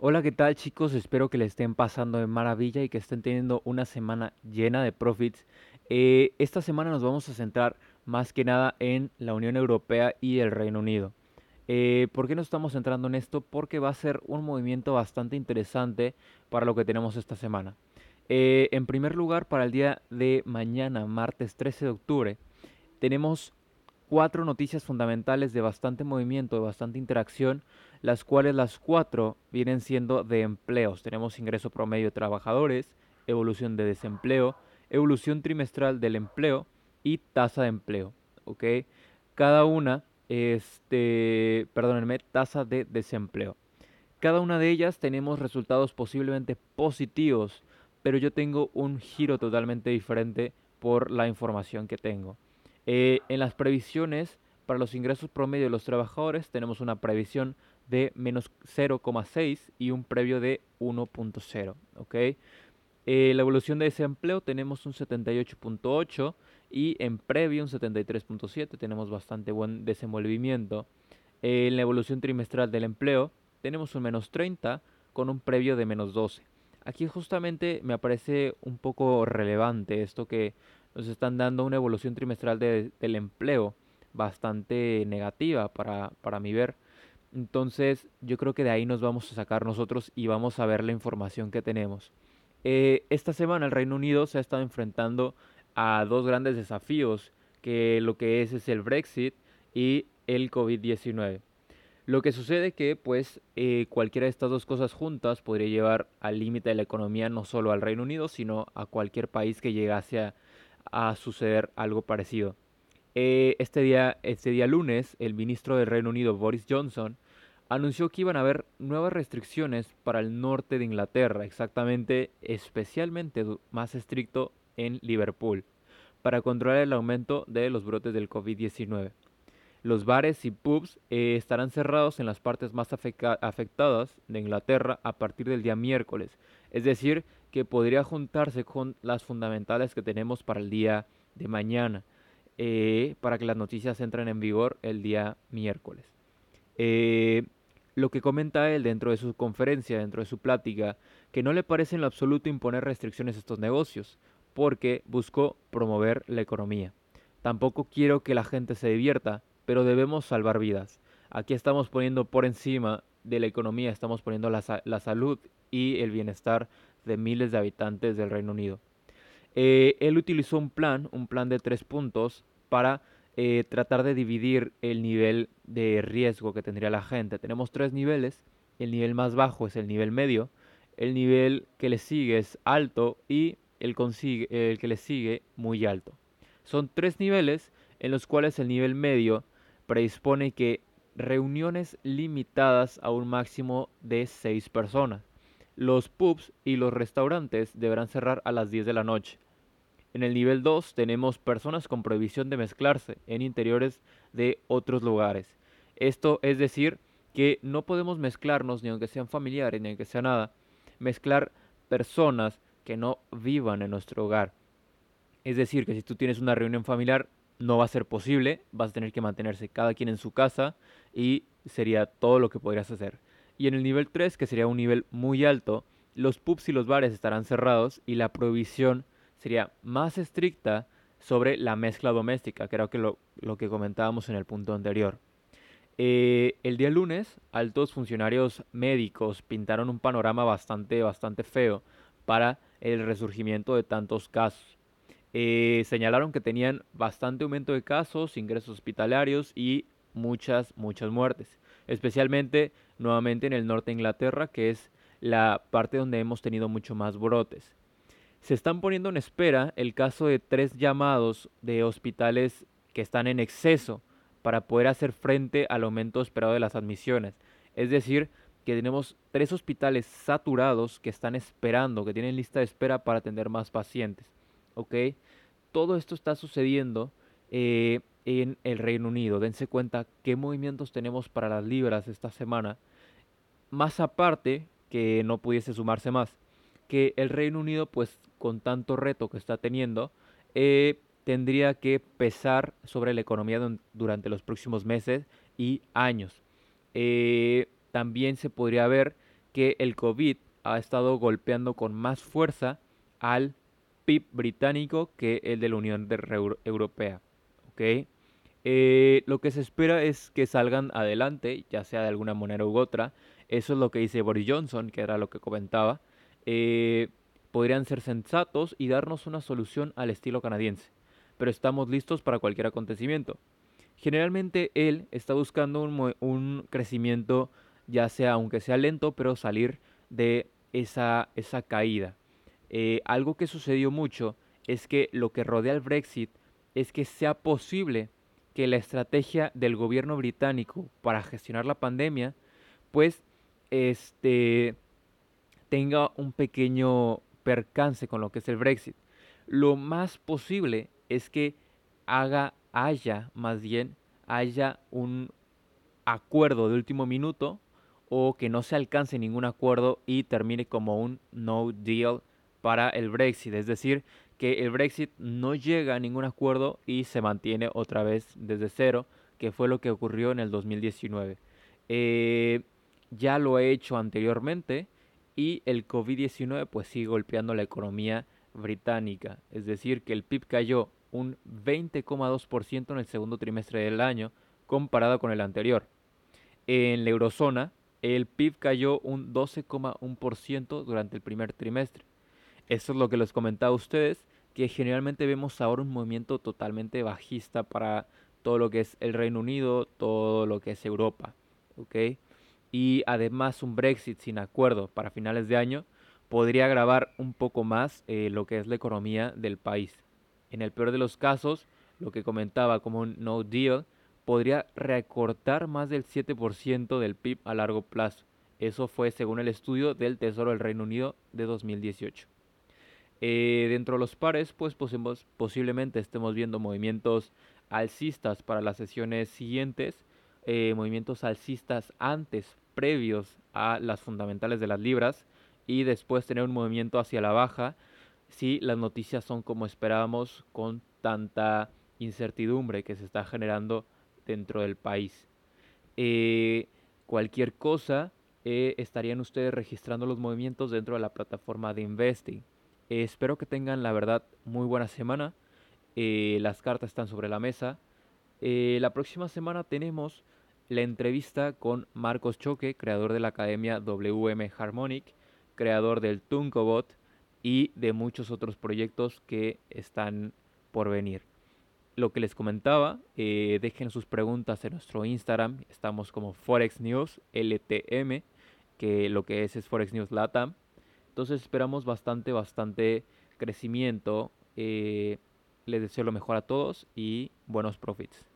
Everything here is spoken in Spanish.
Hola, ¿qué tal chicos? Espero que le estén pasando de maravilla y que estén teniendo una semana llena de profits. Eh, esta semana nos vamos a centrar más que nada en la Unión Europea y el Reino Unido. Eh, ¿Por qué nos estamos centrando en esto? Porque va a ser un movimiento bastante interesante para lo que tenemos esta semana. Eh, en primer lugar, para el día de mañana, martes 13 de octubre, tenemos cuatro noticias fundamentales de bastante movimiento, de bastante interacción, las cuales las cuatro vienen siendo de empleos. Tenemos ingreso promedio de trabajadores, evolución de desempleo, evolución trimestral del empleo y tasa de empleo. Cada una, este, perdónenme, tasa de desempleo. Cada una de ellas tenemos resultados posiblemente positivos, pero yo tengo un giro totalmente diferente por la información que tengo. Eh, en las previsiones para los ingresos promedio de los trabajadores tenemos una previsión de menos 0,6 y un previo de 1.0. ¿okay? Eh, la evolución de desempleo tenemos un 78.8 y en previo un 73.7. Tenemos bastante buen desenvolvimiento. en la evolución trimestral del empleo tenemos un menos 30 con un previo de menos 12. Aquí justamente me parece un poco relevante esto que nos están dando una evolución trimestral del empleo bastante negativa para, para mi ver. Entonces yo creo que de ahí nos vamos a sacar nosotros y vamos a ver la información que tenemos. Eh, esta semana el Reino Unido se ha estado enfrentando a dos grandes desafíos, que lo que es es el Brexit y el COVID-19. Lo que sucede que pues eh, cualquiera de estas dos cosas juntas podría llevar al límite de la economía no solo al Reino Unido, sino a cualquier país que llegase a suceder algo parecido. Eh, este, día, este día lunes, el ministro del Reino Unido, Boris Johnson, anunció que iban a haber nuevas restricciones para el norte de Inglaterra, exactamente, especialmente más estricto en Liverpool, para controlar el aumento de los brotes del COVID-19. Los bares y pubs eh, estarán cerrados en las partes más afectadas de Inglaterra a partir del día miércoles, es decir, que podría juntarse con las fundamentales que tenemos para el día de mañana, eh, para que las noticias entren en vigor el día miércoles. Eh, lo que comenta él dentro de su conferencia, dentro de su plática, que no le parece en lo absoluto imponer restricciones a estos negocios, porque buscó promover la economía. Tampoco quiero que la gente se divierta, pero debemos salvar vidas. Aquí estamos poniendo por encima de la economía, estamos poniendo la, la salud y el bienestar de miles de habitantes del Reino Unido. Eh, él utilizó un plan, un plan de tres puntos, para eh, tratar de dividir el nivel de riesgo que tendría la gente. Tenemos tres niveles. El nivel más bajo es el nivel medio, el nivel que le sigue es alto y el, que le sigue muy alto. Son tres niveles en los cuales el nivel medio predispone que reuniones limitadas a un máximo de seis personas. Los pubs y los restaurantes deberán cerrar a las 10 de la noche. En el nivel 2 tenemos personas con prohibición de mezclarse en interiores de otros lugares. Esto es decir que no podemos mezclarnos ni aunque sean familiares ni aunque sea nada, mezclar personas que no vivan en nuestro hogar. Es decir, que si tú tienes una reunión familiar no va a ser posible, vas a tener que mantenerse cada quien en su casa y sería todo lo que podrías hacer. Y en el nivel 3, que sería un nivel muy alto, los pubs y los bares estarán cerrados y la prohibición sería más estricta sobre la mezcla doméstica, que era lo, lo que comentábamos en el punto anterior. Eh, el día lunes, altos funcionarios médicos pintaron un panorama bastante, bastante feo para el resurgimiento de tantos casos. Eh, señalaron que tenían bastante aumento de casos, ingresos hospitalarios y muchas, muchas muertes especialmente nuevamente en el norte de Inglaterra, que es la parte donde hemos tenido mucho más brotes. Se están poniendo en espera el caso de tres llamados de hospitales que están en exceso para poder hacer frente al aumento esperado de las admisiones. Es decir, que tenemos tres hospitales saturados que están esperando, que tienen lista de espera para atender más pacientes. ¿Ok? Todo esto está sucediendo eh, en el Reino Unido. Dense cuenta qué movimientos tenemos para las libras esta semana. Más aparte que no pudiese sumarse más. Que el Reino Unido, pues con tanto reto que está teniendo, eh, tendría que pesar sobre la economía durante los próximos meses y años. Eh, también se podría ver que el COVID ha estado golpeando con más fuerza al PIB británico que el de la Unión Europea. Eh, lo que se espera es que salgan adelante, ya sea de alguna manera u otra. Eso es lo que dice Boris Johnson, que era lo que comentaba. Eh, podrían ser sensatos y darnos una solución al estilo canadiense, pero estamos listos para cualquier acontecimiento. Generalmente él está buscando un, crecimiento, ya sea aunque sea lento, pero salir de esa, esa caída. Eh, algo que sucedió mucho es que lo que rodea al Brexit es que sea posible que la estrategia del gobierno británico para gestionar la pandemia, pues, este, tenga un pequeño percance con lo que es el Brexit. Lo más posible es que haga, haya, más bien, haya un acuerdo de último minuto o que no se alcance ningún acuerdo y termine como un no deal para el Brexit. Es decir, que el Brexit no llega a ningún acuerdo y se mantiene otra vez desde cero, que fue lo que ocurrió en el 2019. Eh, ya lo he hecho anteriormente y el COVID-19 pues sigue golpeando la economía británica. Es decir, que el PIB cayó un 20,2% en el segundo trimestre del año comparado con el anterior. En la eurozona, el PIB cayó un 12,1% durante el primer trimestre. Esto es lo que les comentaba a ustedes, que generalmente vemos ahora un movimiento totalmente bajista para todo lo que es el Reino Unido, todo lo que es Europa, ¿ok? Y además un Brexit sin acuerdo para finales de año podría agravar un poco más eh, lo que es la economía del país. En el peor de los casos, lo que comentaba como un no deal, podría recortar más del 7% del PIB a largo plazo. Eso fue según el estudio del Tesoro del Reino Unido de 2018. Eh, dentro de los pares, pues posiblemente estemos viendo movimientos alcistas para las sesiones siguientes, eh, movimientos alcistas antes, previos a las fundamentales de las libras, y después tener un movimiento hacia la baja si las noticias son como esperábamos con tanta incertidumbre que se está generando dentro del país. Eh, cualquier cosa, estarían ustedes registrando los movimientos dentro de la plataforma de Investing. Eh, espero que tengan la verdad muy buena semana. Eh, las cartas están sobre la mesa. Eh, la próxima semana tenemos la entrevista con Marcos Choque, creador de la academia WM Harmonic, creador del Tunkobot y de muchos otros proyectos que están por venir. Lo que les comentaba, dejen sus preguntas en nuestro Instagram. Estamos como Forex News LTM, que lo que es es Forex News Latam. Entonces esperamos bastante, bastante crecimiento. Eh, les deseo lo mejor a todos y buenos profits.